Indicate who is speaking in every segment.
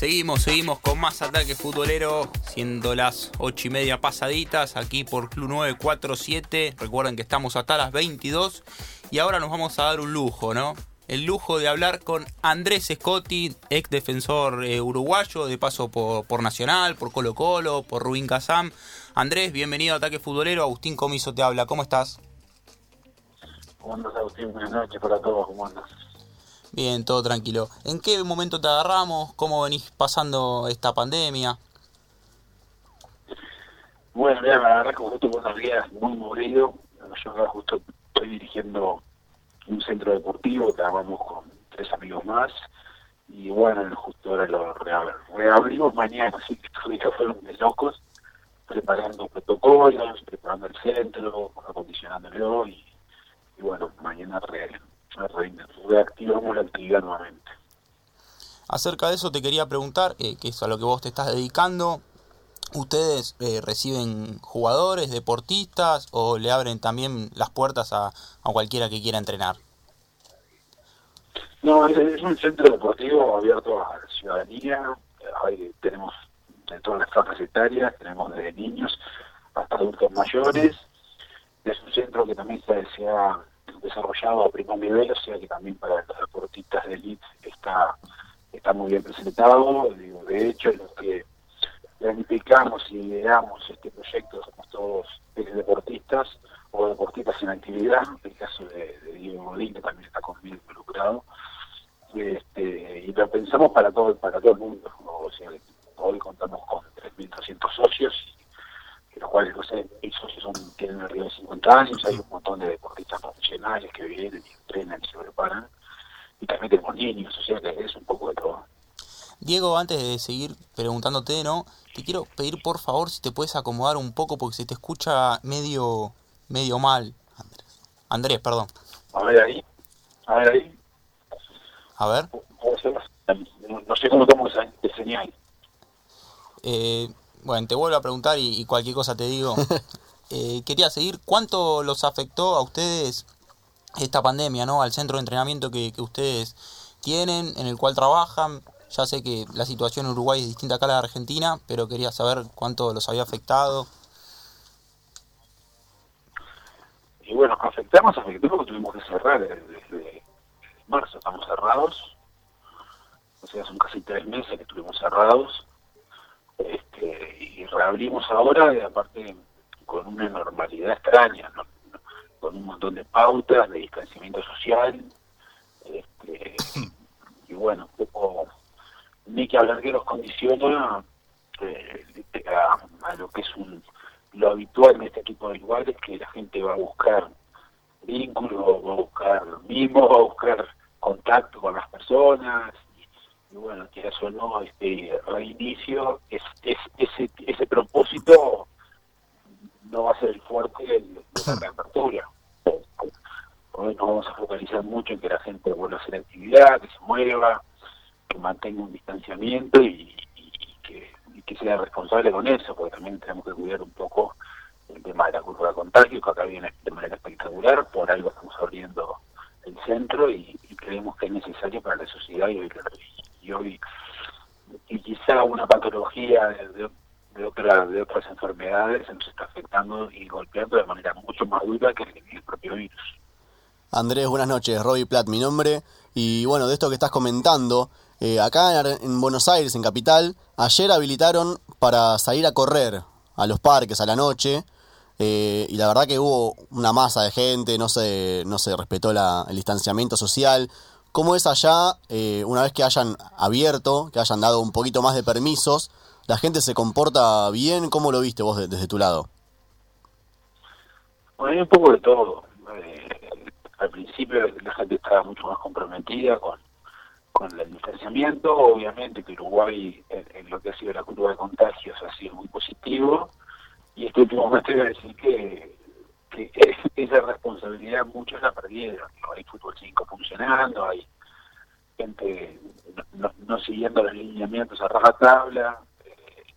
Speaker 1: Seguimos, seguimos con más ataque futbolero, siendo las 8 y media pasaditas aquí por Club 947. Recuerden que estamos hasta las 22 y ahora nos vamos a dar un lujo, ¿no? El lujo de hablar con Andrés Scotti, ex defensor eh, uruguayo, de paso por, por, Nacional, por Colo Colo, por Rubín Kazam. Andrés, bienvenido a Ataque Futbolero. Agustín Comiso te habla, ¿cómo estás?
Speaker 2: ¿Cómo andas, Agustín? Buenas noches para todos, ¿cómo andas?
Speaker 1: Bien, todo tranquilo. ¿En qué momento te agarramos? ¿Cómo venís pasando esta pandemia?
Speaker 2: Bueno, mira, la verdad que justo con unos días muy movido. Yo ahora justo estoy dirigiendo un centro deportivo armamos con tres amigos más. Y bueno, justo ahora lo reabrimos mañana, así que estos días fueron de locos, preparando protocolos, preparando el centro, acondicionándolo y, y bueno, mañana re, reactivamos la actividad nuevamente.
Speaker 1: Acerca de eso te quería preguntar, eh, que es a lo que vos te estás dedicando, ¿ustedes eh, reciben jugadores, deportistas o le abren también las puertas a, a cualquiera que quiera entrenar?
Speaker 2: No, es, es, un centro deportivo abierto a la ciudadanía, Ahí tenemos de todas las franjas etarias, tenemos desde niños hasta adultos mayores, es un centro que también se, se ha desarrollado a primer nivel, o sea que también para los deportistas de elite está, está muy bien presentado. Digo, de hecho, los que planificamos y lideramos este proyecto somos todos deportistas o deportistas en actividad. El caso de, de Diego Godín, que también está conmigo involucrado. Este, y lo pensamos para todo, para todo el mundo. O sea, hoy contamos con 3.200 socios los cuales no sé, socios son, tienen arriba de 50 años, hay un montón de deportistas profesionales que vienen y entrenan y se preparan, y también tenemos niños, o sea que es un poco de todo.
Speaker 1: Diego, antes de seguir preguntándote, ¿no? Te quiero pedir por favor si te puedes acomodar un poco porque se te escucha medio medio mal, Andrés. Andrés, perdón.
Speaker 2: A ver ahí. A ver ahí.
Speaker 1: A ver.
Speaker 2: No sé cómo tomo esa señal.
Speaker 1: Eh, bueno, te vuelvo a preguntar y, y cualquier cosa te digo. eh, quería seguir, ¿cuánto los afectó a ustedes esta pandemia, ¿no? Al centro de entrenamiento que, que ustedes tienen, en el cual trabajan. Ya sé que la situación en Uruguay es distinta acá a la de Argentina, pero quería saber cuánto los había afectado.
Speaker 2: Y bueno, afectamos, afectamos porque tuvimos que cerrar desde, desde marzo, estamos cerrados. O sea, son casi tres meses que estuvimos cerrados este, y reabrimos ahora, y aparte con una normalidad extraña, con un montón de pautas de distanciamiento social, este, y bueno, poco, ni que hablar que los condiciona eh, a, a, lo que es un lo habitual en este tipo de lugares, que la gente va a buscar vínculos, va a buscar mimos, va a buscar contacto con las personas, y bueno, que eso no, este reinicio, es, es, ese, ese propósito no va a ser el fuerte de la reapertura. Hoy nos vamos a focalizar mucho en que la gente vuelva a hacer actividad, que se mueva, que mantenga un distanciamiento y, y, y, que, y que sea responsable con eso, porque también tenemos que cuidar un poco el tema de la curva de contagio, que acá viene de manera espectacular, por algo estamos abriendo el centro y, creemos que es necesario para la sociedad y hoy y y quizá una patología de, otra, de otras enfermedades nos está afectando y golpeando de manera mucho más dura que el, el propio virus.
Speaker 3: Andrés, buenas noches. Robbie Platt, mi nombre. Y bueno, de esto que estás comentando, eh, acá en, en, Buenos Aires, en Capital, ayer habilitaron para salir a correr a los parques a la noche. Eh, y la verdad que hubo una masa de gente, no se, no se respetó la, el distanciamiento social. ¿Cómo es allá, eh, una vez que hayan abierto, que hayan dado un poquito más de permisos, la gente se comporta bien? ¿Cómo lo viste vos de, desde tu lado?
Speaker 2: Bueno, hay un poco de todo. Eh, al principio la gente estaba mucho más comprometida con, el distanciamiento. Obviamente que Uruguay, en, en, lo que ha sido la curva de contagios, ha sido muy positivo. Y este último mes te voy a decir que que esa responsabilidad muchos la perdieron. Hay fútbol 5 funcionando, hay gente no, no, siguiendo los lineamientos a rajatabla, eh,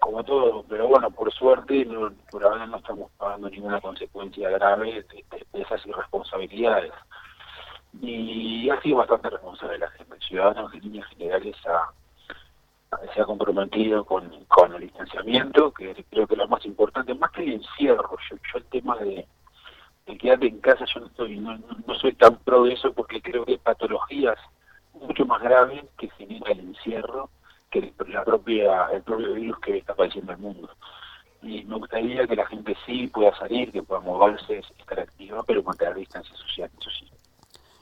Speaker 2: como todo, pero bueno, por suerte, no, por ahora no estamos pagando ninguna consecuencia grave de, de, esas irresponsabilidades. Y ha sido bastante responsable la gente. El en líneas generales ha, se ha comprometido con, el distanciamiento, que creo que es lo más importante, más que el encierro. Yo, yo el tema de, de quedarte en casa, yo no, estoy, no, no soy tan pro de eso porque creo que hay patologías mucho más graves que genera el encierro que la propia, el propio virus que está padeciendo el mundo. Y me gustaría que la gente sí pueda salir, que pueda moverse, estar activa, pero mantener distancia social, eso sí.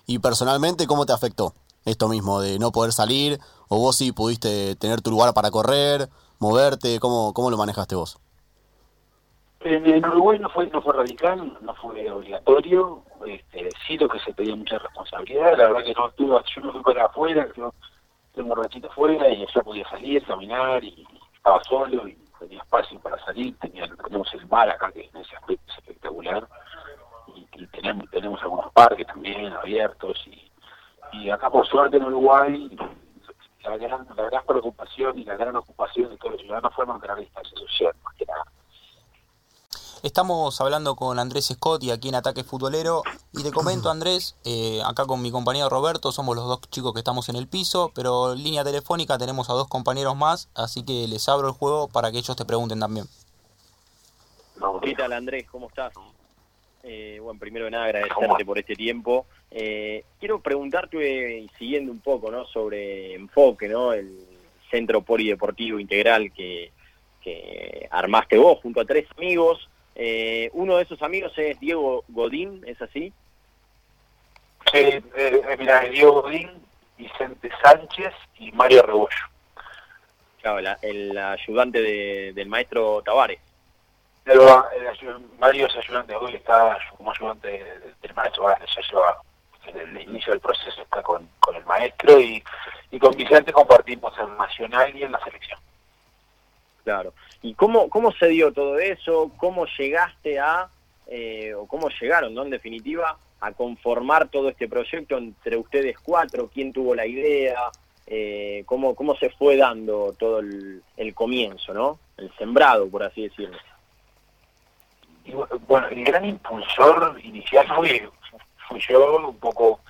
Speaker 3: ¿Y personalmente cómo te afectó esto mismo de no poder salir? ¿O vos sí pudiste tener tu lugar para correr, moverte? ¿Cómo, cómo lo manejaste vos?
Speaker 2: En, Uruguay no fue, no fue radical, no fue obligatorio, este, sí lo que se pedía mucha responsabilidad, la verdad que no estuve, yo no fui para afuera, yo tengo un ratito afuera y ya podía salir, caminar y estaba solo y tenía espacio para salir, tenía, tenemos el mar acá que es espectacular y, tenemos, tenemos algunos parques también abiertos y, y acá por suerte en Uruguay la gran, la gran preocupación y la gran ocupación de todos los ciudadanos fue mantener distancia social, más que nada.
Speaker 1: Estamos hablando con Andrés Scotti aquí en Ataque Futbolero y te comento Andrés, eh, acá con mi compañero Roberto, somos los dos chicos que estamos en el piso, pero en línea telefónica tenemos a dos compañeros más, así que les abro el juego para que ellos te pregunten también.
Speaker 4: ¿Qué tal Andrés? ¿Cómo estás? Eh, bueno, primero de nada agradecerte por este tiempo. Eh, quiero preguntarte, siguiendo un poco, ¿no? Sobre enfoque, ¿no? El centro polideportivo integral que, que armaste vos junto a tres amigos. Eh, uno de esos amigos es Diego Godín, ¿es así?
Speaker 2: Sí, eh, eh, mira, Diego Godín, Vicente Sánchez y Mario Rebollo.
Speaker 4: Claro, el ayudante del maestro Tavares.
Speaker 2: Mario es ayudante hoy, está como ayudante del maestro ya lleva el, inicio del proceso está con, con el maestro y, y con Vicente compartimos en Nacional y en la selección.
Speaker 4: Claro. ¿Y cómo, cómo se dio todo eso? ¿Cómo llegaste a, eh, o cómo llegaron, ¿no? En definitiva, a conformar todo este proyecto entre ustedes cuatro? ¿Quién tuvo la idea? Eh, ¿cómo, ¿Cómo se fue dando todo el, comienzo, ¿no? El sembrado, por así decirlo.
Speaker 2: Bueno, el gran impulsor inicial fue, fui yo, un poco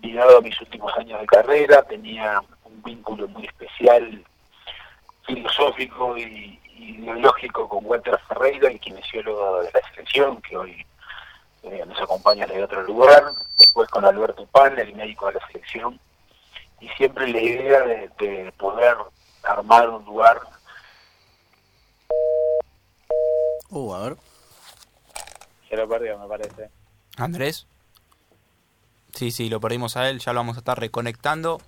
Speaker 2: ligado a mis últimos años de carrera, tenía un vínculo muy especial filosófico y, ideológico con Walter Ferreira, el kinesiólogo de la selección, que hoy eh, nos acompaña de otro lugar, después con Alberto Pan, el médico de la selección, y siempre la idea de, poder armar un lugar.
Speaker 3: Uh, a ver.
Speaker 4: Se lo perdió, me parece.
Speaker 1: Andrés. Sí, sí, lo perdimos a él, ya lo vamos a estar reconectando.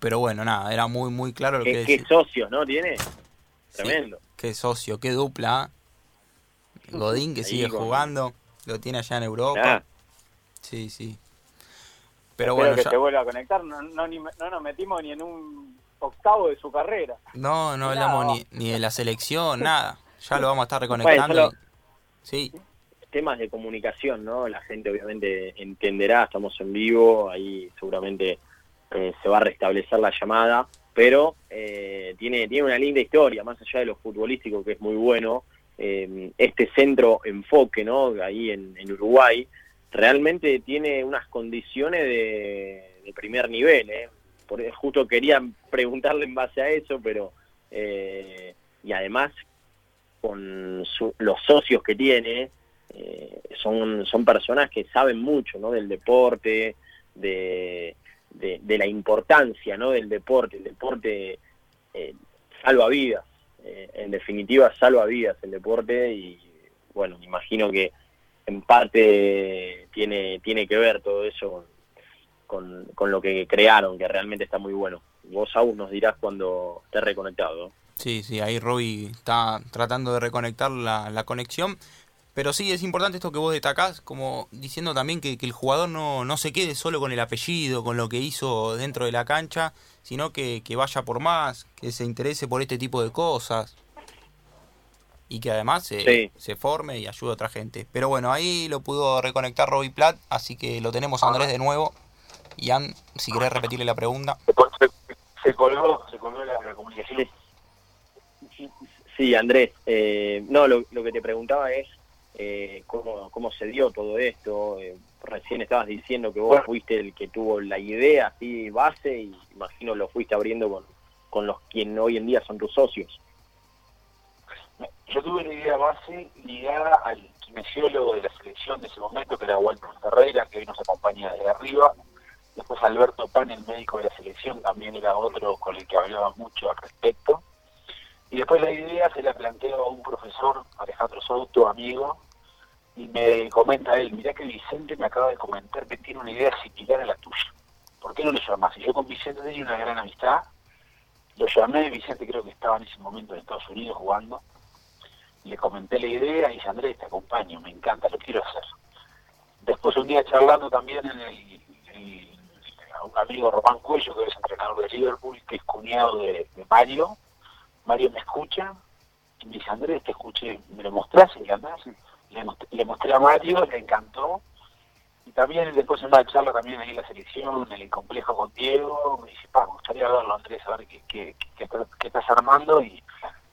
Speaker 1: Pero bueno, nada, era muy, muy claro lo que
Speaker 4: Qué socios, ¿no? Tiene. Tremendo.
Speaker 1: qué socio, qué dupla. Godín que sigue jugando, lo tiene allá en Europa. Sí, sí.
Speaker 5: Pero bueno, que se vuelva a conectar, no, no, nos metimos ni en un octavo de su carrera.
Speaker 1: No, no hablamos ni, ni, de la selección, nada. Ya lo vamos a estar reconectando.
Speaker 4: Sí. Temas de comunicación, ¿no? La gente obviamente entenderá, estamos en vivo, ahí seguramente eh, se va a restablecer la llamada, pero eh, tiene, tiene una linda historia, más allá de lo futbolístico que es muy bueno, eh, este centro enfoque, ¿no? Ahí en, Uruguay, realmente tiene unas condiciones de, primer nivel, ¿eh? Por, justo quería preguntarle en base a eso, pero y además con los socios que tiene, son, son personas que saben mucho ¿no? del deporte, de, de, la importancia ¿no? del deporte. El deporte eh, salva vidas, eh, en definitiva salva vidas el deporte y bueno, me imagino que en parte tiene, tiene que ver todo eso con, con, lo que crearon, que realmente está muy bueno. Vos aún nos dirás cuando esté reconectado.
Speaker 1: Sí, sí, ahí Robbie está tratando de reconectar la, la conexión. Pero sí, es importante esto que vos destacás, como diciendo también que, el jugador no, no, se quede solo con el apellido, con lo que hizo dentro de la cancha, sino que, vaya por más, que se interese por este tipo de cosas y que además se, se forme y ayude a otra gente. Pero bueno, ahí lo pudo reconectar Robbie Platt, así que lo tenemos Andrés de nuevo. Ian, si querés repetirle la pregunta.
Speaker 2: Se, colgó, se colgó la, comunicación.
Speaker 4: Sí, Andrés. Eh, no, lo, lo que te preguntaba es eh, cómo, cómo se dio todo esto. Eh, recién estabas diciendo que vos fuiste el que tuvo la idea así base y imagino lo fuiste abriendo con, con los quien hoy en día son tus socios?
Speaker 2: Yo tuve una idea base ligada al kinesiólogo de la selección de ese momento, que era Walter Ferreira, que hoy nos acompaña desde arriba. Después Alberto Pan, el médico de la selección, también era otro con el que hablaba mucho al respecto. Y después la idea se la planteó a un profesor, Alejandro Souto, amigo, y me comenta él, mirá que Vicente me acaba de comentar que tiene una idea similar a la tuya. ¿Por qué no le llamas? Y yo con Vicente tenía una gran amistad, lo llamé, Vicente creo que estaba en ese momento en Estados Unidos jugando, le comenté la idea y dice, Andrés, te acompaño, me encanta, lo quiero hacer. Después un día charlando también en el, un amigo Román Cuello, que es entrenador de Liverpool, que es cuñado de, Mario, Mario me escucha y me dice, Andrés, te escuché, ¿me lo mostrás? Y le, le mostré a Mario, le encantó. Y también después en una charla también ahí en la selección, en el complejo con Diego, me dice, pa, me gustaría verlo Andrés, a ver qué, qué, qué estás armando y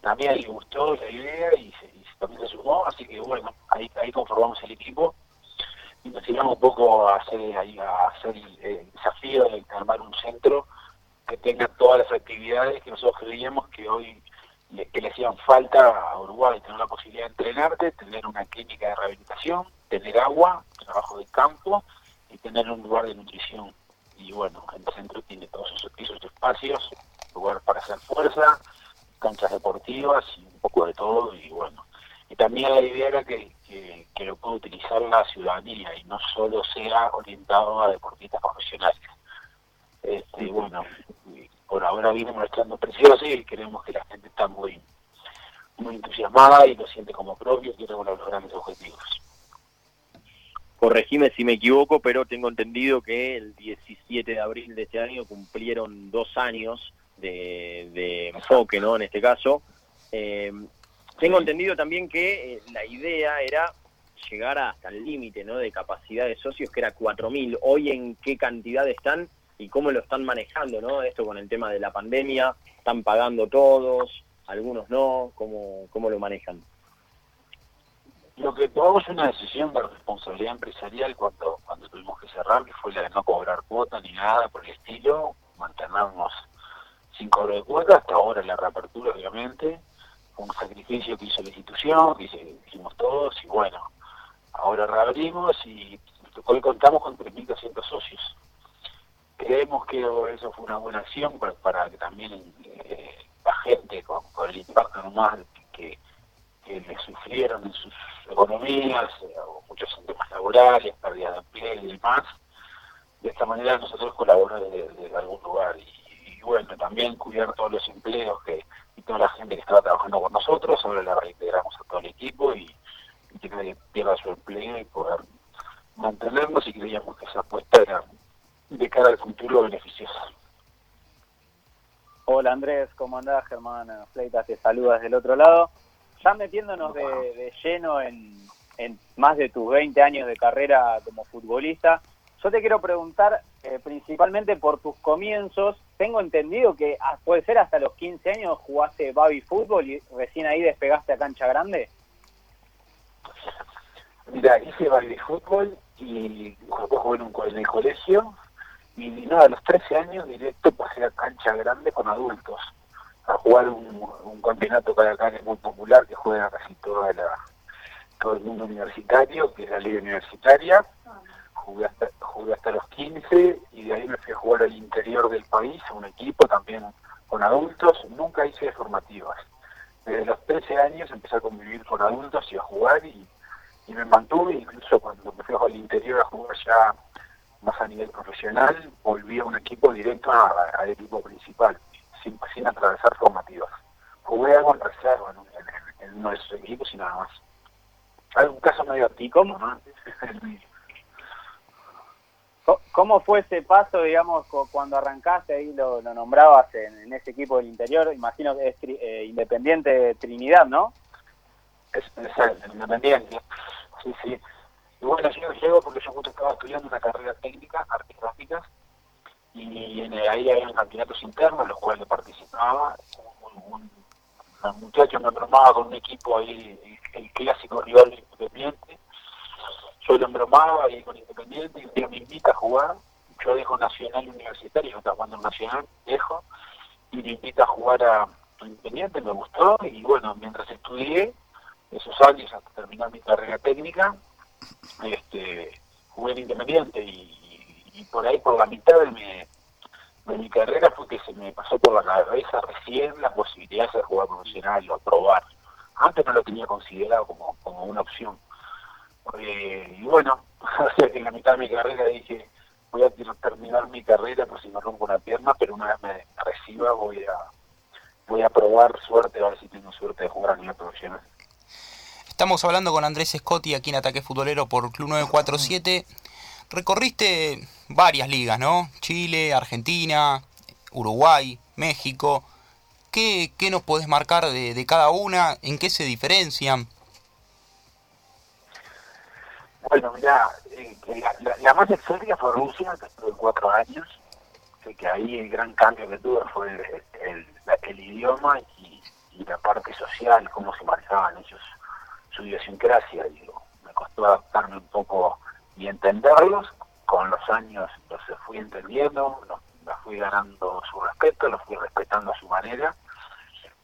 Speaker 2: también le gustó la idea y, se, también se sumó, así que bueno, ahí, ahí conformamos el equipo. Y nos tiramos un poco a hacer, a hacer el, desafío de armar un centro que tenga todas las actividades que nosotros creíamos que hoy que le hacían falta a Uruguay, tener la posibilidad de entrenarte, tener una clínica de rehabilitación, tener agua, trabajo de campo y tener un lugar de nutrición. Y bueno, el centro tiene todos esos, esos espacios, lugar para hacer fuerza, canchas deportivas y un poco de todo y bueno. Y también la idea era que, que, lo pueda utilizar la ciudadanía y no solo sea orientado a deportistas profesionales. Este, bueno, por ahora viene mostrando precioso y queremos que la gente está muy muy entusiasmada y lo siente como propio y quiere lograr los grandes objetivos.
Speaker 4: Corregime si me equivoco, pero tengo entendido que el 17 de abril de este año cumplieron dos años de, enfoque, ¿no? En este caso. Eh, tengo entendido también que eh, la idea era llegar hasta el límite, ¿no? De capacidad de socios, que era 4.000. Hoy, ¿en qué cantidad están y cómo lo están manejando, ¿no? Esto con el tema de la pandemia, ¿están pagando todos? ¿Algunos no? ¿Cómo, cómo lo manejan?
Speaker 2: Lo que tomamos una decisión de responsabilidad empresarial cuando, cuando tuvimos que cerrar, que fue la de no cobrar cuota ni nada por el estilo, mantenernos sin cobro de cuota, hasta ahora la reapertura obviamente, un sacrificio que hizo la institución, que hicimos todos, y bueno, ahora reabrimos y hoy contamos con 3.200 socios. Creemos que eso fue una buena acción para, que también eh, la gente con, el impacto normal que, que le sufrieron en sus economías, eh, muchos temas laborales, pérdida de empleo y demás, de esta manera nosotros colaboramos desde algún lugar. Y, bueno, también cuidar todos los empleos que y toda la gente que estaba trabajando con nosotros, ahora la reintegramos a todo el equipo y, que nadie pierda su empleo y poder mantenernos y creíamos que esa apuesta era de cara al futuro beneficiosa.
Speaker 5: Hola Andrés, ¿cómo andás? Germán Fleitas te saluda desde el otro lado. Ya metiéndonos de, lleno en, en más de tus 20 años de carrera como futbolista, yo te quiero preguntar eh, principalmente por tus comienzos. Tengo entendido que ah, puede ser hasta los 15 años jugaste baby fútbol y recién ahí despegaste a cancha grande.
Speaker 2: Mira, hice baby fútbol y jugué en, en el colegio y nada, a los 13 años directo pasé a cancha grande con adultos a jugar un, un campeonato que acá muy popular que juega casi toda la, todo el mundo universitario, que es la liga universitaria. Jugué hasta, jugué hasta los 15 y de ahí me fui a jugar al interior del país, a un equipo también con adultos, nunca hice formativas. Desde los 13 años empecé a convivir con adultos y a jugar y, me mantuve, incluso cuando me fui al interior a jugar ya más a nivel profesional, volví a un equipo directo al equipo principal, sin, sin atravesar formativas. Jugué algo en reserva en, en, uno de esos equipos y nada más. Algún caso medio atípico, ¿no?
Speaker 5: ¿Cómo fue ese paso, digamos, cuando arrancaste ahí lo, nombrabas en, ese equipo del interior? Imagino que es eh, Independiente de Trinidad, ¿no?
Speaker 2: Es, Independiente. Sí, sí. Bueno, yo llego porque yo justo estaba estudiando una carrera técnica, artes gráficas, y ahí había campeonatos internos, en los cuales participaba. Un, muchacho me bromaba con un equipo ahí, el, clásico rival Independiente yo lo embromaba y con Independiente y me invita a jugar, yo dejo Nacional Universitario, yo estaba jugando en Nacional, dejo,
Speaker 6: y me invita a jugar a Independiente, me gustó y bueno, mientras estudié esos años hasta terminar mi carrera técnica, este, jugué en Independiente y, por ahí por la mitad de mi, de mi carrera fue que se me pasó por la cabeza recién la posibilidad de jugar profesional o probar. Antes no lo tenía considerado como, como una opción. Eh, y bueno, que en la mitad de mi carrera dije, voy a terminar mi carrera por si me rompo una pierna, pero una vez me reciba voy a voy a probar suerte, a ver si tengo suerte de jugar a nivel profesional.
Speaker 1: Estamos hablando con Andrés Scotti aquí en Ataque Futbolero por Club 947. Recorriste varias ligas, ¿no? Chile, Argentina, Uruguay, México. ¿Qué, qué nos podés marcar de, de cada una? ¿En qué se diferencian?
Speaker 6: Bueno, mira, eh, la, más exótica fue Rusia, que estuve cuatro años, que ahí el gran cambio que tuve fue el, el, idioma y, la parte social, cómo se manejaban ellos, su idiosincrasia. Digo, me costó adaptarme un poco y entenderlos. Con los años los fui entendiendo, los, fui ganando su respeto, los fui respetando a su manera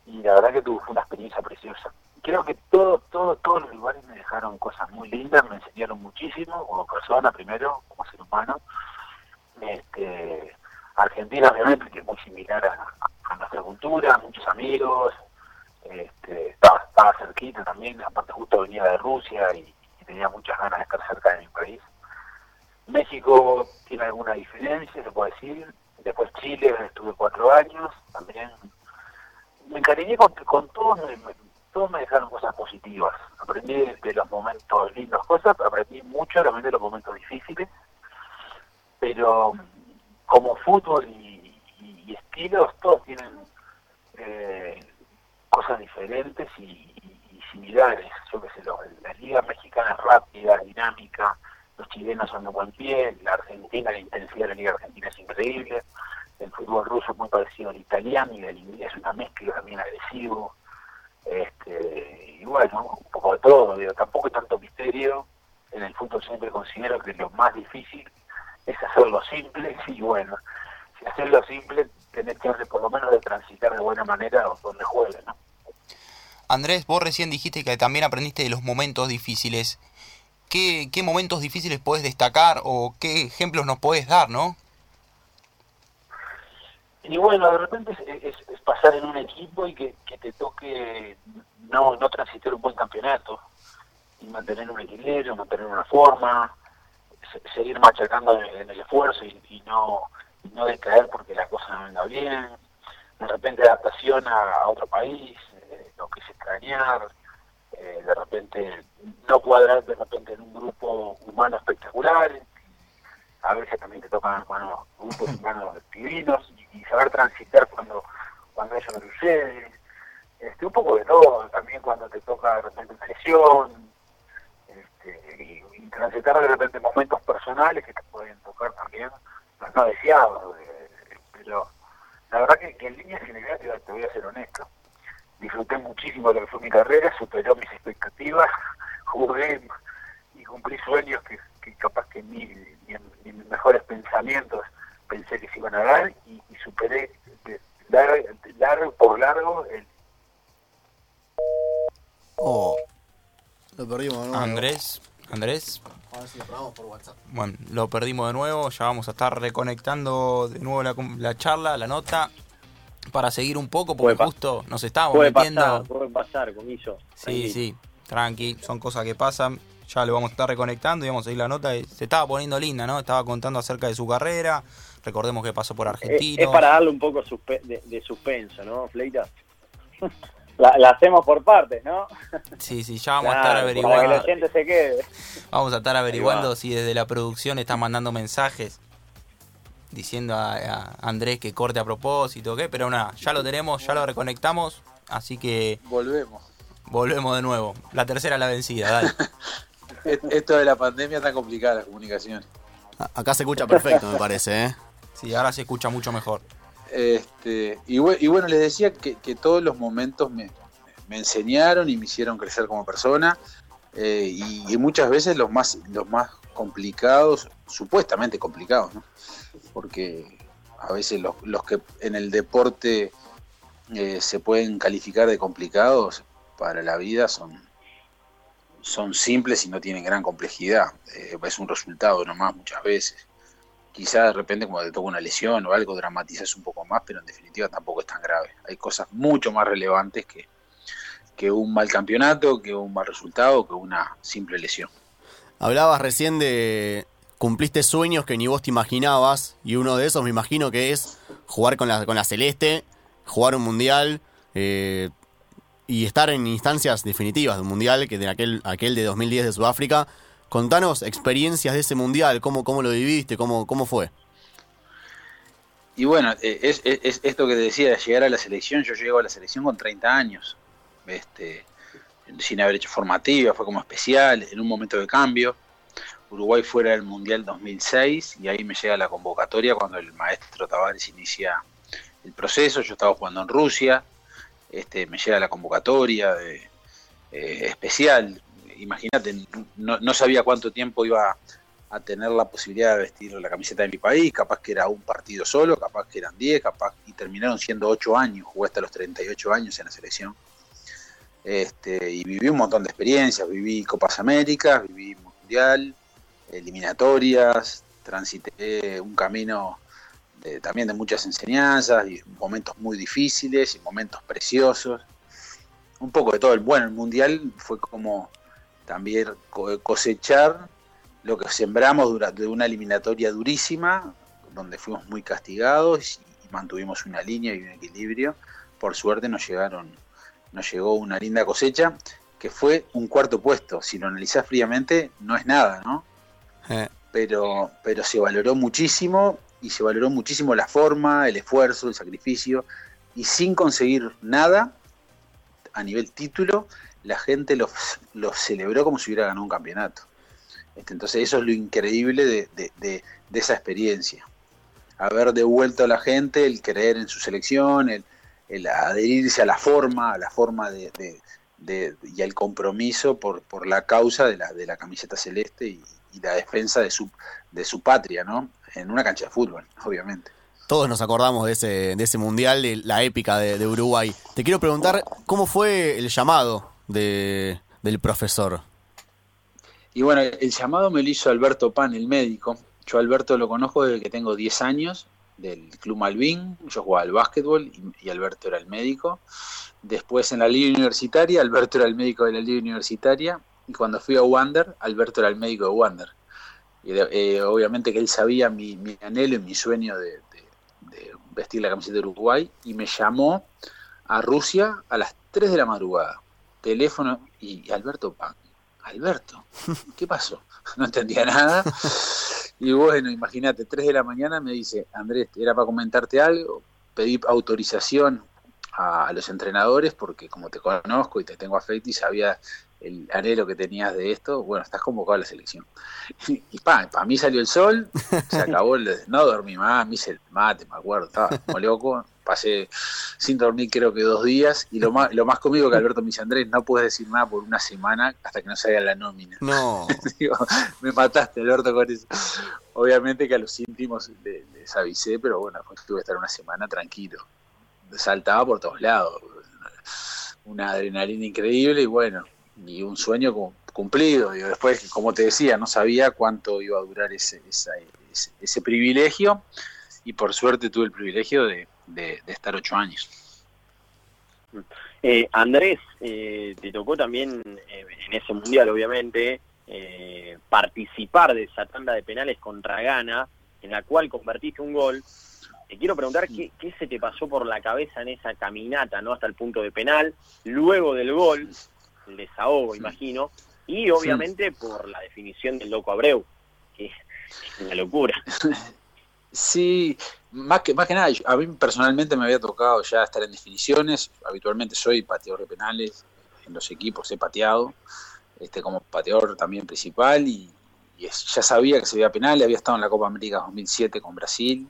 Speaker 6: y la verdad que tuve una experiencia preciosa creo que todo, todo, todos los lugares me dejaron cosas muy lindas, me enseñaron muchísimo como persona primero, como ser humano. Este, Argentina obviamente que es muy similar a, nuestra cultura, muchos amigos, este, estaba, estaba, cerquita también, aparte justo venía de Rusia y, tenía muchas ganas de estar cerca de mi país. México tiene alguna diferencia, se puede decir. Después Chile, estuve cuatro años, también me encariñé con, con todos, todos me dejaron cosas positivas. Aprendí de los momentos lindos cosas, aprendí mucho también de los momentos difíciles, pero como fútbol y, estilos, todos tienen eh, cosas diferentes y, similares. Yo qué sé, la liga mexicana es rápida, dinámica, los chilenos son de buen pie, la Argentina, la intensidad de la liga argentina es increíble, el fútbol ruso es muy parecido al italiano y el inglés es una mezcla también agresivo este, y bueno, un poco de todo, digo, tampoco hay tanto misterio. En el fútbol siempre considero que lo más difícil es hacerlo simple y bueno, si hacerlo simple tenés que por lo menos de transitar de buena manera donde juegue, ¿no?
Speaker 1: Andrés, vos recién dijiste que también aprendiste de los momentos difíciles. ¿Qué, qué momentos difíciles podés destacar o qué ejemplos nos podés dar, no?
Speaker 6: Y bueno, de repente es, pasar en un equipo y que, te toque no, no transitar un buen campeonato y mantener un equilibrio, mantener una forma, seguir machacando en el esfuerzo y, no, no decaer porque la cosa no venga bien, de repente adaptación a, otro país, eh, lo que es extrañar, eh, de repente no cuadrar de repente en un grupo humano espectacular, a veces también te tocan bueno, grupos humanos divinos y, saber transitar cuando, cuando eso no sucede. Este, un poco de todo, también cuando te toca de repente una lesión, este, y, transitar de repente momentos personales que te pueden tocar también, no deseados. Eh, pero la verdad que, en línea general te, voy a ser honesto. Disfruté muchísimo de lo que fue mi carrera, superó mis expectativas, jugué y cumplí sueños que, que capaz que ni, ni, en, mis mejores pensamientos pensé que se iban a dar y, superé largo, por largo el...
Speaker 1: Oh. Lo perdimos nuevo. Andrés, Andrés. Por WhatsApp. Bueno, lo perdimos de nuevo, ya vamos a estar reconectando de nuevo la, la charla, la nota, para seguir un poco, porque justo nos estábamos
Speaker 4: puede
Speaker 1: metiendo...
Speaker 4: Pasar, puede pasar, comiso.
Speaker 1: Sí, sí, tranqui, son cosas que pasan ya lo vamos a estar reconectando y vamos a seguir la nota. Se estaba poniendo linda, ¿no? Estaba contando acerca de su carrera. Recordemos que pasó por Argentina.
Speaker 4: Es, para darle un poco de, suspenso, ¿no, Fleita? La, hacemos por partes, ¿no?
Speaker 1: Sí, sí, ya vamos a estar averiguando.
Speaker 4: Para que la gente se quede.
Speaker 1: Vamos a estar averiguando si desde la producción están mandando mensajes diciendo a, Andrés que corte a propósito, ¿qué? Pero nada, ya lo tenemos, ya lo reconectamos, así que...
Speaker 2: Volvemos.
Speaker 1: Volvemos de nuevo. La tercera la vencida, dale.
Speaker 2: Esto de la pandemia está complicada la comunicación.
Speaker 3: Acá se escucha perfecto, me parece, ¿eh?
Speaker 1: Sí, ahora se escucha mucho mejor.
Speaker 2: Este, y, bueno, les decía que, todos los momentos me, enseñaron y me hicieron crecer como persona. Eh, y, muchas veces los más, los más complicados, supuestamente complicados, ¿no? Porque a veces los, los que en el deporte eh, se pueden calificar de complicados para la vida son, son simples y no tienen gran complejidad. Eh, es un resultado nomás muchas veces. Quizás de repente cuando te toca una lesión o algo dramatizas un poco más, pero en definitiva tampoco es tan grave. Hay cosas mucho más relevantes que, que un mal campeonato, que un mal resultado, que una simple lesión.
Speaker 3: Hablabas recién de cumpliste sueños que ni vos te imaginabas y uno de esos me imagino que es jugar con la, con la Celeste, jugar un mundial eh, y estar en instancias definitivas de un mundial, que de aquel, aquel de 2010 de Sudáfrica. Contanos experiencias de ese mundial, cómo, cómo lo viviste, cómo, cómo fue.
Speaker 2: Y bueno, eh, es, es, esto que te decía de llegar a la selección, yo llego a la selección con 30 años, este, sin haber hecho formativa, fue como especial, en un momento de cambio. Uruguay fuera del Mundial 2006 y ahí me llega la convocatoria cuando el maestro Tavares inicia el proceso, yo estaba jugando en Rusia, este, me llega la convocatoria eh, especial, imagínate, no, sabía cuánto tiempo iba a tener la posibilidad de vestir la camiseta de mi país, capaz que era un partido solo, capaz que eran 10, capaz, y terminaron siendo 8 años, jugué hasta los 38 años en la selección. Este, y viví un montón de experiencias, viví Copas Américas, viví Mundial, eliminatorias, transité un camino también de muchas enseñanzas, y momentos muy difíciles y momentos preciosos. Un poco de todo. El bueno, el Mundial fue como también cosechar lo que sembramos durante una eliminatoria durísima, donde fuimos muy castigados y mantuvimos una línea y un equilibrio. Por suerte nos llegaron, nos llegó una linda cosecha, que fue un cuarto puesto. Si lo analizás fríamente, no es nada, ¿no? Eh. Pero, pero se valoró muchísimo y se valoró muchísimo la forma, el esfuerzo, el sacrificio, y sin conseguir nada a nivel título, la gente lo, celebró como si hubiera ganado un campeonato. Este, entonces eso es lo increíble de, esa experiencia. Haber devuelto a la gente el creer en su selección, el, adherirse a la forma, a la forma de, y al compromiso por, por la causa de la, de la camiseta celeste y, y la defensa de su, de su patria, ¿no? En una cancha de fútbol, obviamente.
Speaker 3: Todos nos acordamos de ese, de ese mundial, de la épica de, Uruguay. Te quiero preguntar, ¿cómo fue el llamado de, del profesor?
Speaker 2: Y bueno, el llamado me lo hizo Alberto Pan, el médico. Yo Alberto lo conozco desde que tengo 10 años, del Club Malvin. Yo jugaba al básquetbol y, Alberto era el médico. Después en la liga universitaria, Alberto era el médico de la liga universitaria. Y cuando fui a Wander, Alberto era el médico de Wander. Y eh, obviamente que él sabía mi, anhelo y mi sueño de, vestir la camiseta de Uruguay y me llamó a Rusia a las 3 de la madrugada. Teléfono y Alberto. Alberto, ¿qué pasó? No entendía nada. Y bueno, imagínate, 3 de la mañana me dice, Andrés, era para comentarte algo, pedí autorización a, los entrenadores porque como te conozco y te tengo afecto y sabía el anhelo que tenías de esto, bueno, estás convocado a la selección. Y pa, para mí salió el sol, se acabó el, no dormí más, me hice el mate, me acuerdo, estaba como loco, pasé sin dormir creo que dos días, y lo más, lo más conmigo que Alberto me dice, Andrés, no puedes decir nada por una semana hasta que no salga la nómina.
Speaker 3: No.
Speaker 2: me mataste, Alberto, con eso. Obviamente que a los íntimos les, avisé, pero bueno, tuve que estar una semana tranquilo. Saltaba por todos lados. Una adrenalina increíble y bueno, y un sueño cumplido. Y después, como te decía, no sabía cuánto iba a durar ese, ese, privilegio y por suerte tuve el privilegio de, estar ocho años.
Speaker 4: Eh, Andrés, eh, te tocó también eh, en ese mundial, obviamente, participar de esa tanda de penales contra Ghana, en la cual convertiste un gol. Te quiero preguntar qué, qué se te pasó por la cabeza en esa caminata, ¿no? Hasta el punto de penal, luego del gol, desahogo, imagino, y obviamente por la definición del loco Abreu, que es una locura.
Speaker 2: Sí, más que, más que nada, a mí personalmente me había tocado ya estar en definiciones, habitualmente soy pateador de penales en los equipos, he pateado, este como pateador también principal y, ya sabía que se veía penal, había estado en la Copa América 2007 con Brasil,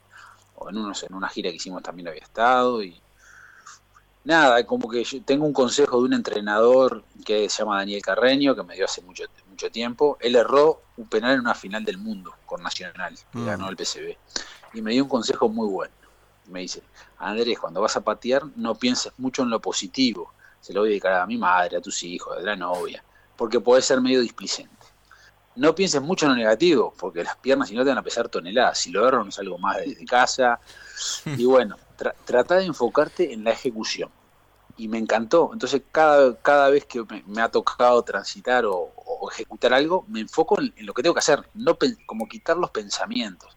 Speaker 2: o en, unos, en una gira que hicimos también había estado, y, nada, como que yo tengo un consejo de un entrenador que se llama Daniel Carreño, que me dio hace mucho, mucho tiempo. Él erró un penal en una final del mundo con Nacional, que mm. ganó el PCB. Y me dio un consejo muy bueno. me dice, Andrés, cuando vas a patear no pienses mucho en lo positivo, se lo voy a dedicar a mi madre, a tus hijos, a la novia, porque puede ser medio displicente. No pienses mucho en lo negativo, porque las piernas si no te van a pesar toneladas, si lo erro no salgo más desde casa. Y bueno, trata de enfocarte en la ejecución. Y me encantó. Entonces, cada, cada vez que me, ha tocado transitar o, ejecutar algo, me enfoco en, lo que tengo que hacer, no como quitar los pensamientos.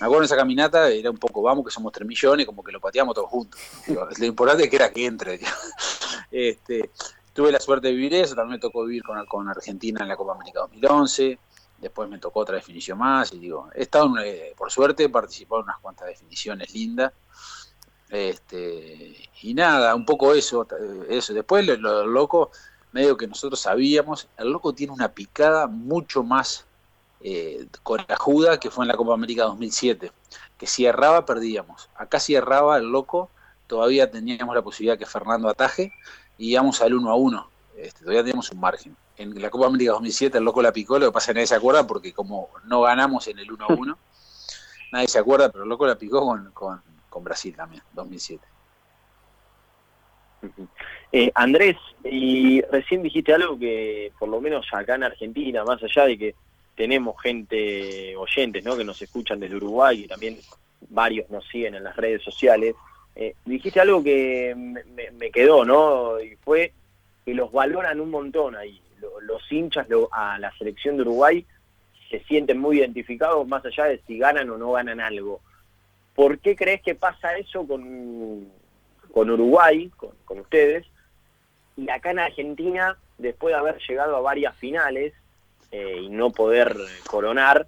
Speaker 2: Me acuerdo en esa caminata, era un poco, vamos, que somos tres millones, como que lo pateamos todos juntos. lo importante es que era que entre. Este, tuve la suerte de vivir eso, también me tocó vivir con, con Argentina en la Copa América 2011, después me tocó otra definición más, y digo, he estado, eh, por suerte, he participado en unas cuantas definiciones lindas, este, y nada, un poco eso, eso. Después lo, loco, medio que nosotros sabíamos, el loco tiene una picada mucho más eh, corajuda que fue en la Copa América 2007, que si erraba perdíamos. Acá si erraba el loco, todavía teníamos la posibilidad que Fernando ataje y íbamos al 1 a 1. Este, todavía teníamos un margen. En la Copa América 2007 el loco la picó, lo que pasa es que nadie se acuerda porque como no ganamos en el 1 a 1, nadie se acuerda, pero el loco la picó con, con, Brasil también, 2007.
Speaker 4: Eh, Andrés, y recién dijiste algo que por lo menos acá en Argentina, más allá de que tenemos gente, oyentes, ¿no? Que nos escuchan desde Uruguay y también varios nos siguen en las redes sociales. Eh, dijiste algo que me, quedó, ¿no? Y fue que los valoran un montón ahí. Los hinchas a la selección de Uruguay se sienten muy identificados más allá de si ganan o no ganan algo. ¿Por qué crees que pasa eso con, con Uruguay, con, ustedes? Y acá en Argentina, después de haber llegado a varias finales, eh, y no poder coronar,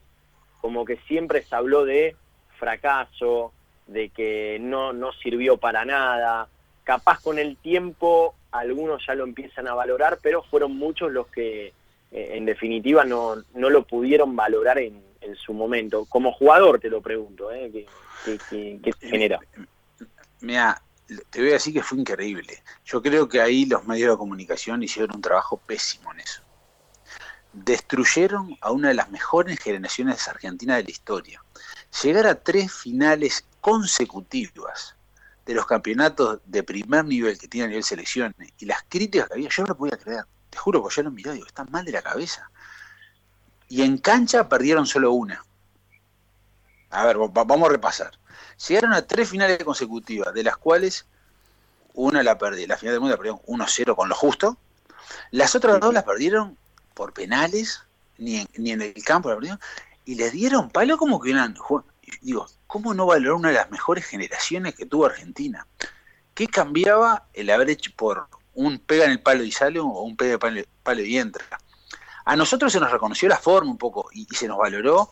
Speaker 4: como que siempre se habló de fracaso, de que no, no sirvió para nada. Capaz con el tiempo algunos ya lo empiezan a valorar, pero fueron muchos los que eh, en definitiva no, no lo pudieron valorar en, en, su momento. Como jugador te lo pregunto, ¿eh? ¿Qué, qué, genera?
Speaker 2: Mira, te voy a decir que fue increíble. Yo creo que ahí los medios de comunicación hicieron un trabajo pésimo en eso destruyeron a una de las mejores generaciones argentinas de la historia. Llegar a tres finales consecutivas de los campeonatos de primer nivel que tiene a nivel selecciones y las críticas que había, yo no lo podía creer. Te juro que yo lo miré y digo, están mal de la cabeza. Y en cancha perdieron solo una. A ver, vamos a repasar. Llegaron a tres finales consecutivas, de las cuales una la perdí, la final del mundo la perdieron 1-0 con lo justo. Las otras dos las perdieron por penales, ni en, ni en el campo, y le dieron palo como que eran, digo, ¿cómo no valorar una de las mejores generaciones que tuvo Argentina? ¿Qué cambiaba el haber hecho por un pega en el palo y sale o un pega en el palo, y entra? A nosotros se nos reconoció la forma un poco y, se nos valoró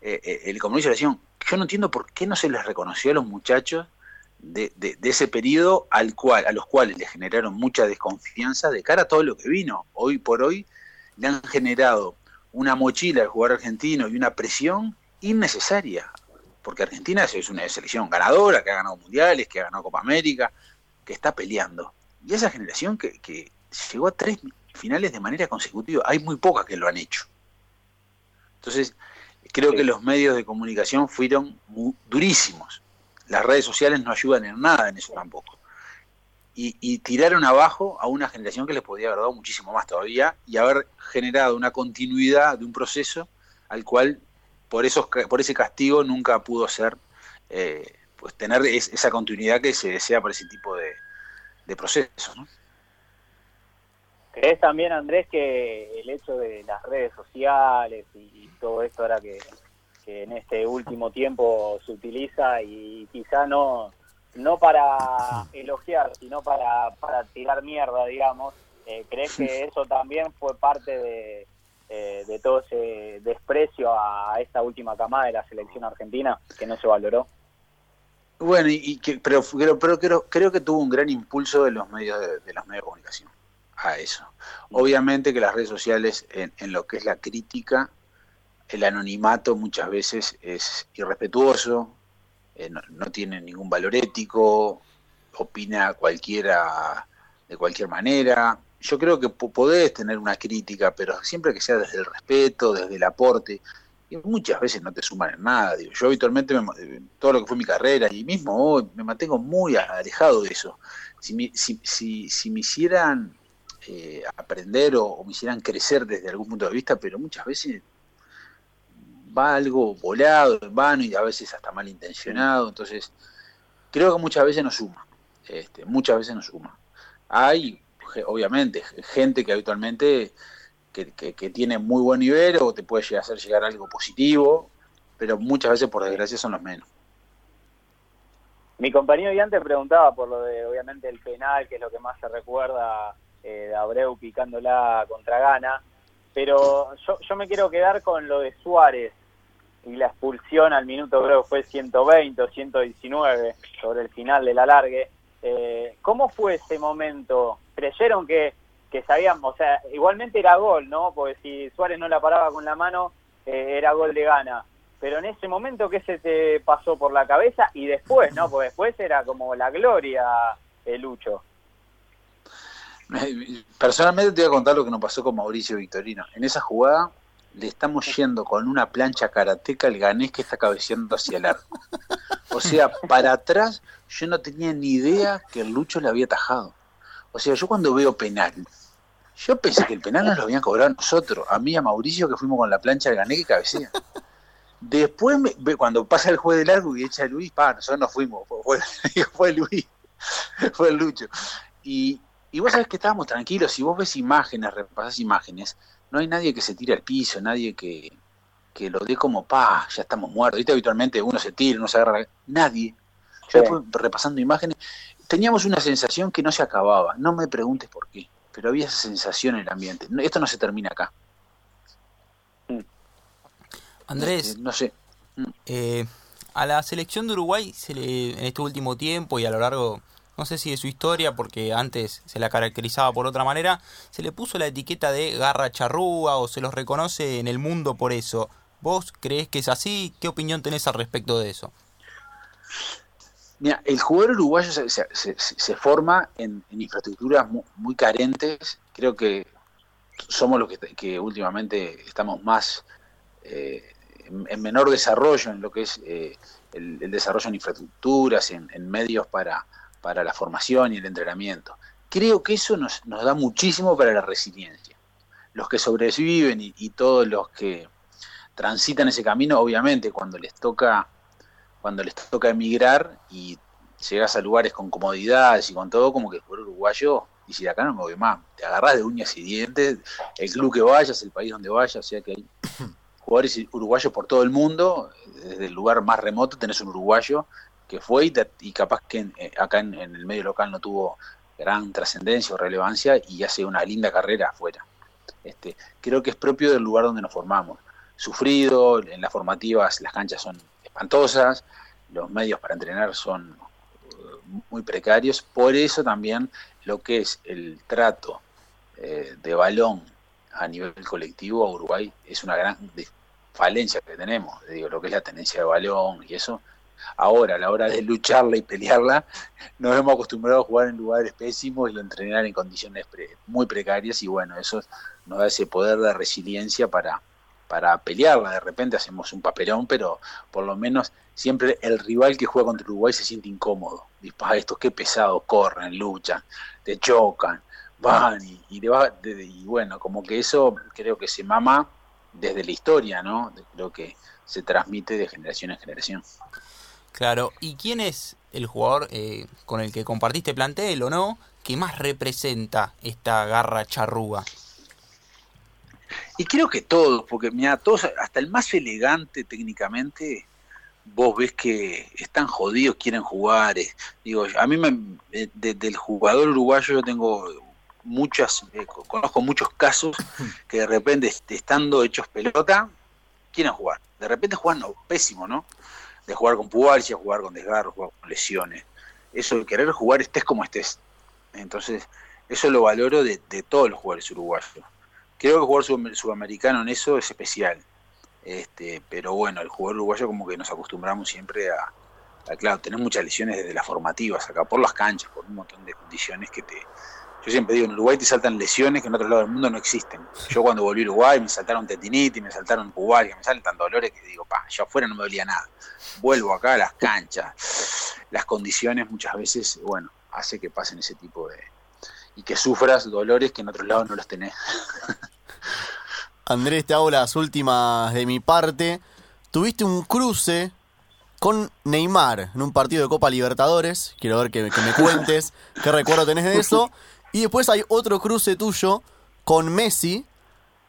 Speaker 2: eh, eh, el compromiso de la acción. Yo no entiendo por qué no se les reconoció a los muchachos de, ese periodo al cual, a los cuales les generaron mucha desconfianza de cara a todo lo que vino. Hoy por hoy le han generado una mochila al jugador argentino y una presión innecesaria, porque Argentina es una selección ganadora, que ha ganado mundiales, que ha ganado Copa América, que está peleando. Y esa generación que, llegó a tres finales de manera consecutiva, hay muy pocas que lo han hecho. Entonces, creo que los medios de comunicación fueron durísimos. Las redes sociales no ayudan en nada en eso tampoco y, tiraron abajo a una generación que les podía haber dado muchísimo más todavía y haber generado una continuidad de un proceso al cual por, esos, por ese castigo nunca pudo ser, eh, pues tener esa continuidad que se desea para ese tipo de, de procesos. ¿no?
Speaker 5: ¿Crees también, Andrés, que el hecho de las redes sociales y, todo esto ahora que, que en este último tiempo se utiliza y quizá no no para elogiar, sino para, para tirar mierda, digamos. Eh, ¿Crees que eso también fue parte de, eh, de todo ese desprecio a esta última camada de la selección argentina que no se valoró?
Speaker 2: Bueno, y, que, pero, pero, creo, creo que tuvo un gran impulso de los medios de, los medios de comunicación a eso. Obviamente que las redes sociales en, en lo que es la crítica, el anonimato muchas veces es irrespetuoso, eh, no, tiene ningún valor ético, opina cualquiera de cualquier manera. Yo creo que podés tener una crítica, pero siempre que sea desde el respeto, desde el aporte. y muchas veces no te suman en nada. Yo habitualmente, todo lo que fue mi carrera y mismo hoy, me mantengo muy alejado de eso. Si, me, si, si, me hicieran eh, aprender o, me hicieran crecer desde algún punto de vista, pero muchas veces va algo volado, en vano y a veces hasta malintencionado. Entonces, creo que muchas veces no suma. Este, muchas veces no suma. Hay, obviamente, gente que habitualmente que, tiene muy buen nivel o te puede hacer llegar algo positivo, pero muchas veces por desgracia son los menos.
Speaker 5: Mi compañero ya te preguntaba por lo de, obviamente, el penal, que es lo que más se recuerda eh, de Abreu picándola contra Gana, pero yo, yo me quiero quedar con lo de Suárez y la expulsión al minuto creo que fue 120 o 119 sobre el final del alargue. Eh, ¿Cómo fue ese momento? ¿Creyeron que que sabíamos, o sea, igualmente era gol, ¿no? Porque si Suárez no la paraba con la mano, eh, era gol de gana. Pero en ese momento, ¿qué se te pasó por la cabeza? Y después, ¿no? Porque después era como la gloria, el Lucho.
Speaker 2: Personalmente te voy a contar lo que nos pasó con Mauricio Victorino. En esa jugada le estamos yendo con una plancha karateca al ganés que está cabeceando hacia el arco. O sea, para atrás yo no tenía ni idea que el Lucho le había tajado. O sea, yo cuando veo penal, yo pensé que el penal nos lo habían cobrado nosotros, a mí y a Mauricio que fuimos con la plancha de Gané que cabecea. Después, cuando pasa el juez de largo y echa a Luis, pa, nosotros nos fuimos, fue, fue Luis, fue el Lucho. Y, y vos sabés que estábamos tranquilos, si vos ves imágenes, repasás imágenes, no hay nadie que se tire al piso, nadie que, que lo dé como, pa, ya estamos muertos. Viste, habitualmente uno se tira, uno se agarra, nadie. Yo después repasando imágenes, teníamos una sensación que no se acababa, no me preguntes por qué pero había esa sensación en el ambiente. Esto no se termina acá.
Speaker 1: Mm. Andrés,
Speaker 2: este, no sé.
Speaker 1: Mm. Eh, a la selección de Uruguay se le, en este último tiempo y a lo largo, no sé si de su historia, porque antes se la caracterizaba por otra manera, se le puso la etiqueta de garra charrúa o se los reconoce en el mundo por eso. ¿Vos crees que es así? ¿Qué opinión tenés al respecto de eso?
Speaker 2: Mira, el jugador uruguayo se, forma en, infraestructuras muy, carentes. Creo que somos los que, últimamente estamos más eh, en, menor desarrollo en lo que es eh, el, desarrollo en infraestructuras, en, medios para, para, la formación y el entrenamiento. Creo que eso nos, da muchísimo para la resiliencia. Los que sobreviven y, y todos los que transitan ese camino, obviamente, cuando les toca cuando les toca emigrar y llegas a lugares con comodidades y con todo, como que el uruguayo dice, acá no me voy más, te agarras de uñas y dientes, el club que vayas, el país donde vayas, o sea que hay jugadores uruguayos por todo el mundo, desde el lugar más remoto tenés un uruguayo que fue y, capaz que eh, acá en, el medio local no tuvo gran trascendencia o relevancia y hace una linda carrera afuera. Este, creo que es propio del lugar donde nos formamos. Sufrido, en las formativas las canchas son espantosas, los medios para entrenar son eh, muy precarios, por eso también lo que es el trato eh, de balón a nivel colectivo a Uruguay es una gran falencia que tenemos, digo, lo que es la tenencia de balón y eso. Ahora, a la hora de lucharla y pelearla, nos hemos acostumbrado a jugar en lugares pésimos y a entrenar en condiciones muy precarias y bueno, eso nos da ese poder de resiliencia para, para pelearla. De repente hacemos un papelón, pero por lo menos siempre el rival que juega contra Uruguay se siente incómodo. Dice, estos qué pesados corren, luchan, te chocan, van y, y, bueno, como que eso creo que se mama desde la historia, ¿no? Creo que se transmite de generación en generación.
Speaker 1: Claro, ¿y quién es el jugador eh, con el que compartiste plantel o no que más representa esta garra charruga?
Speaker 2: Y creo que todos, porque mira, todos, hasta el más elegante técnicamente, vos ves que están jodidos, quieren jugar. Eh. digo, a mí me, eh, del jugador uruguayo yo tengo muchas, eh, conozco muchos casos que de repente estando hechos pelota, quieren jugar. De repente jugando pésimo, ¿no? De jugar con pubalcia, jugar con desgarro, jugar con lesiones. Eso de querer jugar estés como estés. Entonces, eso lo valoro de, de todos los jugadores uruguayos creo que el jugador sudamericano en eso es especial. Este, pero bueno, el jugador uruguayo como que nos acostumbramos siempre a, claro, tener muchas lesiones desde las formativas acá, por las canchas, por un montón de condiciones que te, Yo siempre digo, en Uruguay te saltan lesiones que en otro lado del mundo no existen. Yo cuando volví a Uruguay me saltaron tetinitis, me saltaron pubalgia, me saltan dolores que digo, pa, yo afuera no me dolía nada. Vuelvo acá a las canchas. Las condiciones muchas veces, bueno, hace que pasen ese tipo de... y que sufras dolores que en otros lados no los tenés.
Speaker 3: Andrés, te hago las últimas de mi parte. Tuviste un cruce con Neymar en un partido de Copa Libertadores. Quiero ver que, que me cuentes qué recuerdo tenés de eso. Y después hay otro cruce tuyo con Messi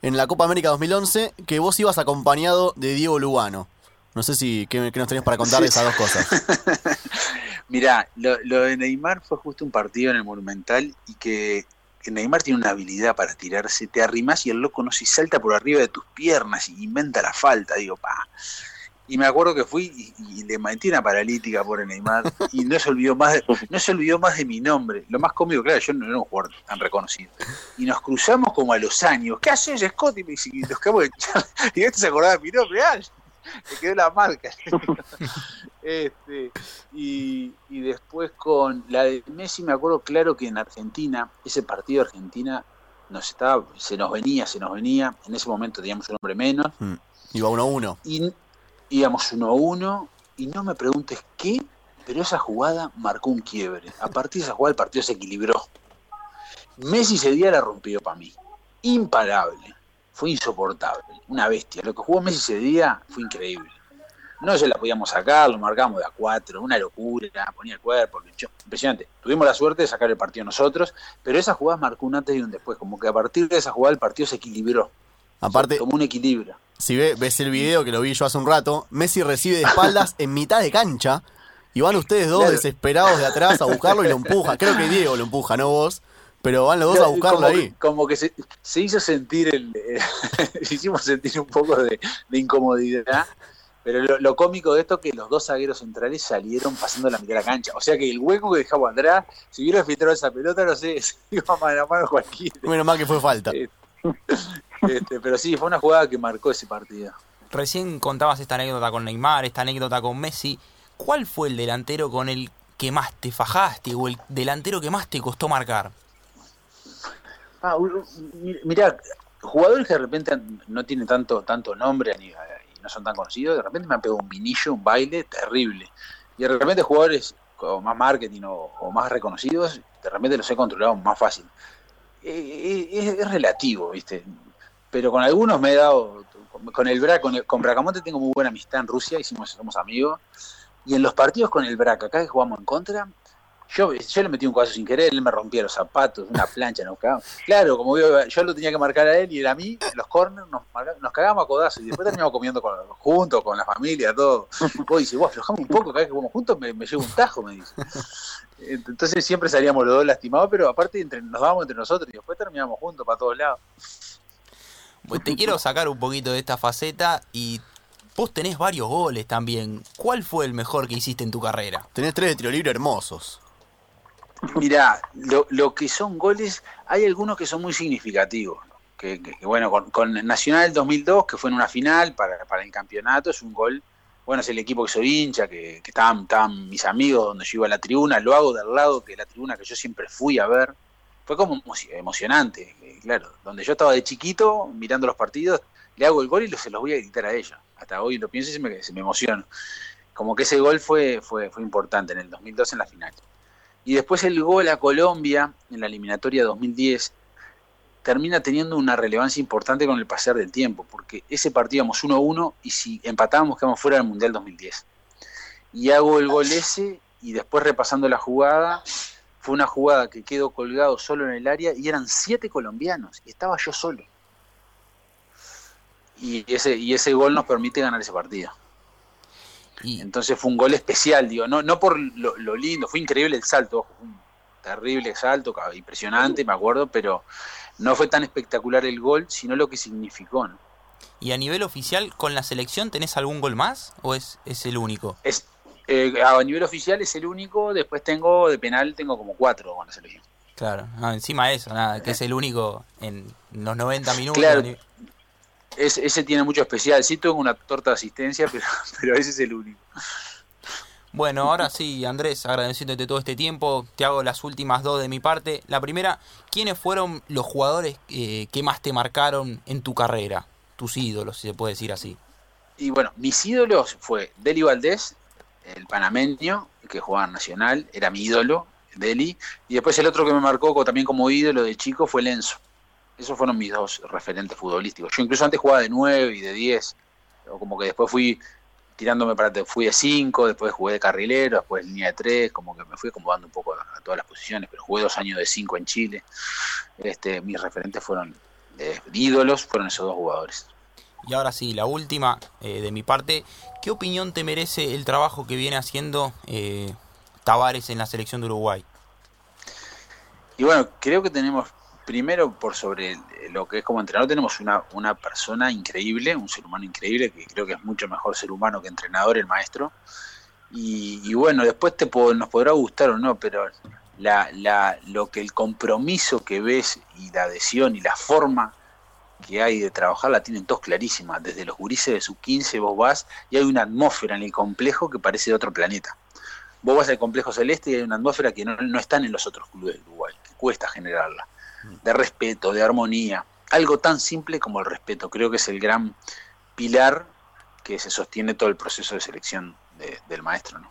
Speaker 3: en la Copa América 2011 que vos ibas acompañado de Diego Lugano. No sé si qué, qué nos tenés para contar de esas dos cosas.
Speaker 2: Mirá, lo, lo de Neymar fue justo un partido en el Monumental y que, Neymar tiene una habilidad para tirarse, te arrimás y el loco no se salta por arriba de tus piernas y inventa la falta, digo, pa. Y me acuerdo que fui y, y le metí una paralítica por Neymar y no se olvidó más de, no se olvidó más de mi nombre. Lo más cómico, claro, yo no era un jugador tan reconocido. Y nos cruzamos como a los años. ¿Qué haces, Scott? Y, me dice, y nos quedamos de charla. Y este se acordaba de mi nombre, ah, le quedó la marca. este, y, y después con la de Messi me acuerdo claro que en Argentina, ese partido de Argentina nos estaba, se nos venía, se nos venía. En ese momento teníamos un hombre menos.
Speaker 3: Mm, Iba uno a uno.
Speaker 2: Y íbamos uno a uno. Y no me preguntes qué, pero esa jugada marcó un quiebre. A partir de esa jugada el partido se equilibró. Messi ese día la rompió para mí. Imparable. Fue insoportable. Una bestia. Lo que jugó Messi ese día fue increíble. No se la podíamos sacar, lo marcamos de a cuatro, una locura, ponía el cuerpo, luchó. impresionante. Tuvimos la suerte de sacar el partido nosotros, pero esa jugada marcó un antes y un después, como que a partir de esa jugada el partido se equilibró.
Speaker 3: Aparte,
Speaker 2: como un equilibrio.
Speaker 3: si ve- ves el video que lo vi yo hace un rato, Messi recibe de espaldas en mitad de cancha y van ustedes dos
Speaker 2: Claro.
Speaker 3: desesperados de atrás a buscarlo y lo empuja. Creo que Diego lo empuja, no vos. Pero van los dos a buscarlo
Speaker 2: como,
Speaker 3: ahí.
Speaker 2: Como que se, se hizo sentir el. eh, hicimos sentir un poco de, de incomodidad. Pero lo, lo cómico de esto es que los dos zagueros centrales salieron pasando la mitad de la cancha. O sea que el hueco que dejaba atrás, si hubiera filtrado esa pelota, no sé, se iba mano a mano cualquiera.
Speaker 3: Menos mal que fue falta.
Speaker 2: Eh, Este, pero sí, fue una jugada que marcó ese partido.
Speaker 1: Recién contabas esta anécdota con Neymar, esta anécdota con Messi. ¿Cuál fue el delantero con el que más te fajaste o el delantero que más te costó marcar?
Speaker 2: Ah, mirá, jugadores que de repente no tienen tanto, tanto nombre ni- y no son tan conocidos, de repente me han pegado un vinillo, un baile terrible. Y de repente jugadores con más marketing o, o más reconocidos, de repente los he controlado más fácil. Eh, eh, Es, es relativo, ¿viste? Pero con algunos me he dado, con- el Braca, con, con Bracamonte tengo muy buena amistad en Rusia, hicimos, somos amigos. Y en los partidos con el Braca, acá que jugamos en contra, yo, yo le metí un codazo sin querer, él me rompía los zapatos, una plancha, nos cagamos. Claro, como yo, lo tenía que marcar a él y él a mí, en los corners nos, nos a codazos y después terminamos comiendo juntos, con la familia, todo. Vos dices, vos aflojamos un poco, cada vez que jugamos juntos me, me llevo un tajo, me dice. Entonces siempre salíamos los dos lastimados, pero aparte entre, nos dábamos entre nosotros y después terminamos juntos para todos lados.
Speaker 1: Pues te quiero sacar un poquito de esta faceta y vos tenés varios goles también. ¿Cuál fue el mejor que hiciste en tu carrera?
Speaker 3: Tenés tres de tiro libre hermosos.
Speaker 2: Mirá, lo, lo que son goles, hay algunos que son muy significativos. Que, que- que, bueno, con, con Nacional 2002, que fue en una final para, para el campeonato, es un gol. Bueno, es el equipo que soy hincha, que, que estaban, estaban mis amigos donde yo iba a la tribuna, lo hago del lado que la tribuna que yo siempre fui a ver. Fue como emo- emocionante, eh, claro. Donde yo estaba de chiquito mirando los partidos, le hago el gol y se los voy a gritar a ellos. Hasta hoy lo pienso y se me, se emociono. Como que ese gol fue, fue, fue importante en el 2002 en la final. Y después el gol a Colombia en la eliminatoria 2010 termina teniendo una relevancia importante con el pasar del tiempo, porque ese partido íbamos 1-1 y si empatábamos quedamos fuera del Mundial 2010. Y hago el gol ese y después repasando la jugada, fue una jugada que quedó colgado solo en el área y eran siete colombianos y estaba yo solo. Y ese, y ese gol nos permite ganar ese partido.
Speaker 1: Y
Speaker 2: Entonces fue un gol especial, digo, no, no por lo, lo lindo, fue increíble el salto, un terrible salto, impresionante, me acuerdo, pero no fue tan espectacular el gol, sino lo que significó. ¿no?
Speaker 1: ¿Y a nivel oficial, con la selección, tenés algún gol más? ¿O es, es el único?
Speaker 2: Es, eh, a nivel oficial es el único, después tengo de penal, tengo como cuatro con la selección.
Speaker 1: Claro, no, encima de eso, nada, que es el único en los 90 minutos.
Speaker 2: Claro. ese tiene mucho especial, sí tengo una torta de asistencia, pero, pero ese es el único.
Speaker 1: Bueno, ahora sí, Andrés, agradeciéndote todo este tiempo, te hago las últimas dos de mi parte. La primera, ¿quiénes fueron los jugadores eh, que más te marcaron en tu carrera? Tus ídolos, si se puede decir así.
Speaker 2: Y bueno, mis ídolos fue Deli Valdés, el panameño, que jugaba Nacional, era mi ídolo, Deli. Y después el otro que me marcó también como ídolo de chico fue Lenzo. Esos fueron mis dos referentes futbolísticos. Yo incluso antes jugaba de 9 y de 10. O como que después fui tirándome para fui de 5, después jugué de carrilero, después línea de 3, como que me fui acomodando un poco a, todas las posiciones, pero jugué dos años de 5 en Chile. Este, mis referentes fueron de ídolos, fueron esos dos jugadores.
Speaker 1: Y ahora sí, la última eh, de mi parte, ¿qué opinión te merece el trabajo que viene haciendo eh, Tavares en la selección de Uruguay?
Speaker 2: Y bueno, creo que tenemos, primero por sobre lo que es como entrenador, tenemos una, una persona increíble, un ser humano increíble, que creo que es mucho mejor ser humano que entrenador, el maestro. Y, bueno, después te nos podrá gustar o no, pero la, la, lo que el compromiso que ves y la adhesión y la forma que hay de trabajar la tienen todos clarísima. Desde los gurises de su 15 vos vas y hay una atmósfera en el complejo que parece de otro planeta. Vos vas al complejo celeste y hay una atmósfera que no, no están en los otros clubes de Uruguay, que cuesta generarla. De respeto, de armonía. Algo tan simple como el respeto. Creo que es el gran pilar que se sostiene todo el proceso de selección del maestro. ¿no?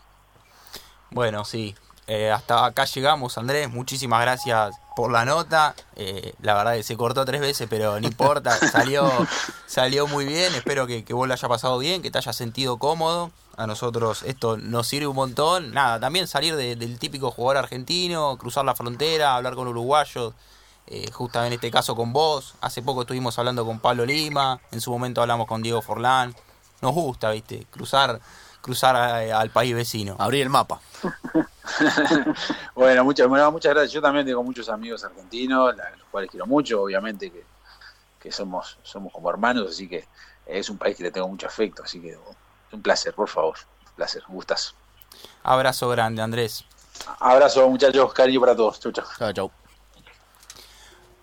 Speaker 1: Bueno, sí, eh, hasta acá llegamos, Andrés. Muchísimas gracias por la nota. Eh, la verdad que se cortó tres veces, pero no importa. Salió, salió muy bien. Espero que, que vos lo haya pasado bien, que te hayas sentido cómodo. A nosotros esto nos sirve un montón. Nada, también salir del típico jugador argentino, cruzar la frontera, hablar con uruguayos. Eh, justamente en este caso con vos. Hace poco estuvimos hablando con Pablo Lima. En su momento hablamos con Diego Forlán. Nos gusta, viste, cruzar cruzar al país vecino.
Speaker 3: Abrir el mapa.
Speaker 2: bueno, muchas, muchas gracias. Yo también tengo muchos amigos argentinos, los cuales quiero mucho, obviamente que, que somos, somos como hermanos, así que es un país que le tengo mucho afecto, así que un placer, por favor. Un placer, un gustazo.
Speaker 1: Abrazo grande, Andrés.
Speaker 2: Abrazo, muchachos, cariño para todos. Chau, chau.
Speaker 3: Chau, chau.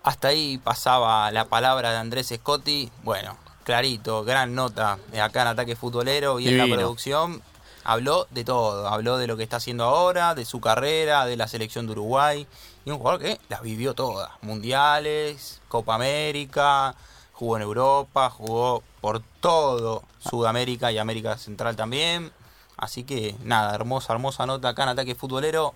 Speaker 1: Hasta ahí pasaba la palabra de Andrés Scotti. Bueno, clarito, gran nota acá en Ataque Futbolero y en la producción. Habló de todo, habló de lo que está haciendo ahora, de su carrera, de la selección de Uruguay. Y un jugador que las vivió todas. Mundiales, Copa América, jugó en Europa, jugó por todo Sudamérica y América Central también. Así que nada, hermosa, hermosa nota acá en Ataque Futbolero.